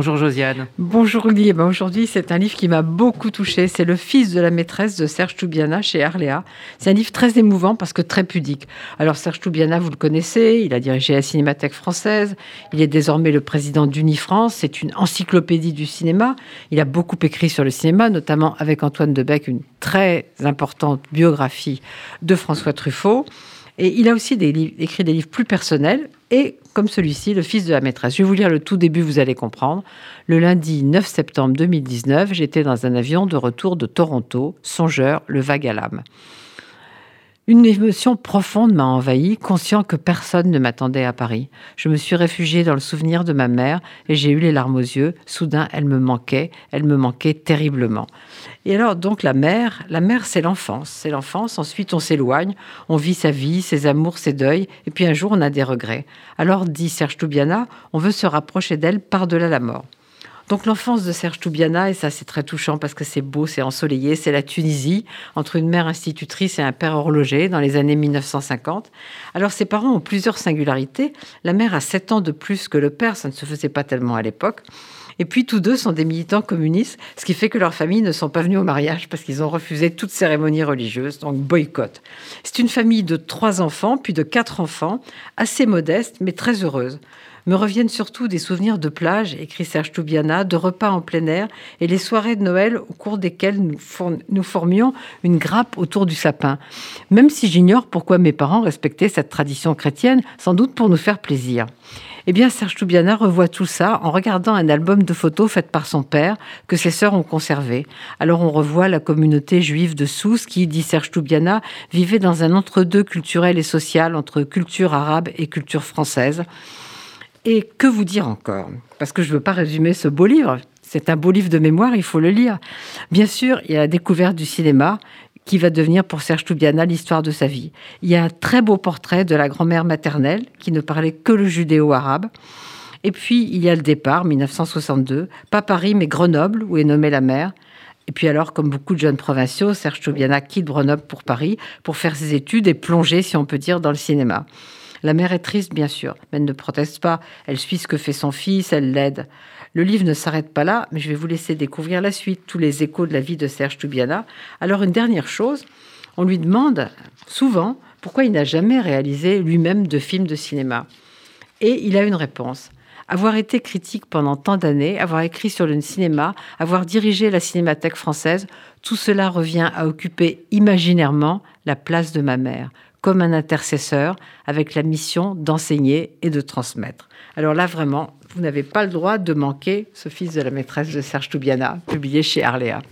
Bonjour Josiane. Bonjour Olivier. Ben aujourd'hui, c'est un livre qui m'a beaucoup touché. C'est Le fils de la maîtresse de Serge Toubiana chez Arléa. C'est un livre très émouvant parce que très pudique. Alors Serge Toubiana, vous le connaissez, il a dirigé la Cinémathèque française. Il est désormais le président d'Unifrance. C'est une encyclopédie du cinéma. Il a beaucoup écrit sur le cinéma, notamment avec Antoine Debec, une très importante biographie de François Truffaut. Et il a aussi écrit des livres plus personnels, et comme celui-ci, Le fils de la maîtresse. Je vais vous lire le tout début, vous allez comprendre. Le lundi 9 septembre 2019, j'étais dans un avion de retour de Toronto, songeur, le vague à l'âme. Une émotion profonde m'a envahi, conscient que personne ne m'attendait à Paris. Je me suis réfugiée dans le souvenir de ma mère et j'ai eu les larmes aux yeux. Soudain, elle me manquait, elle me manquait terriblement. Et alors, donc, la mère, la mère, c'est l'enfance. C'est l'enfance. Ensuite, on s'éloigne, on vit sa vie, ses amours, ses deuils, et puis un jour, on a des regrets. Alors, dit Serge Toubiana, on veut se rapprocher d'elle par-delà la mort. Donc l'enfance de Serge Toubiana, et ça c'est très touchant parce que c'est beau, c'est ensoleillé, c'est la Tunisie, entre une mère institutrice et un père horloger dans les années 1950. Alors ses parents ont plusieurs singularités. La mère a 7 ans de plus que le père, ça ne se faisait pas tellement à l'époque. Et puis tous deux sont des militants communistes, ce qui fait que leurs familles ne sont pas venues au mariage parce qu'ils ont refusé toute cérémonie religieuse, donc boycott. C'est une famille de trois enfants, puis de quatre enfants, assez modeste mais très heureuse me reviennent surtout des souvenirs de plage, écrit Serge Toubiana, de repas en plein air et les soirées de Noël au cours desquelles nous, formions une grappe autour du sapin. Même si j'ignore pourquoi mes parents respectaient cette tradition chrétienne, sans doute pour nous faire plaisir. Eh bien, Serge Toubiana revoit tout ça en regardant un album de photos fait par son père que ses sœurs ont conservé. Alors, on revoit la communauté juive de Sousse qui, dit Serge Toubiana, vivait dans un entre-deux culturel et social entre culture arabe et culture française. Et que vous dire encore? Parce que je ne veux pas résumer ce beau livre. C'est un beau livre de mémoire, il faut le lire. Bien sûr, il y a la découverte du cinéma qui va devenir pour Serge Toubiana l'histoire de sa vie. Il y a un très beau portrait de la grand-mère maternelle qui ne parlait que le judéo-arabe. Et puis, il y a le départ, 1962, pas Paris, mais Grenoble, où est nommée la mère. Et puis alors, comme beaucoup de jeunes provinciaux, Serge Toubiana quitte Grenoble pour Paris pour faire ses études et plonger, si on peut dire, dans le cinéma. La mère est triste, bien sûr, mais elle ne proteste pas. Elle suit ce que fait son fils, elle l'aide. Le livre ne s'arrête pas là, mais je vais vous laisser découvrir la suite, tous les échos de la vie de Serge Toubiana. Alors, une dernière chose, on lui demande souvent pourquoi il n'a jamais réalisé lui-même de films de cinéma. Et il a une réponse. Avoir été critique pendant tant d'années, avoir écrit sur le cinéma, avoir dirigé la cinémathèque française, tout cela revient à occuper imaginairement la place de ma mère comme un intercesseur avec la mission d'enseigner et de transmettre. Alors là, vraiment, vous n'avez pas le droit de manquer ce fils de la maîtresse de Serge Toubiana, publié chez Arléa.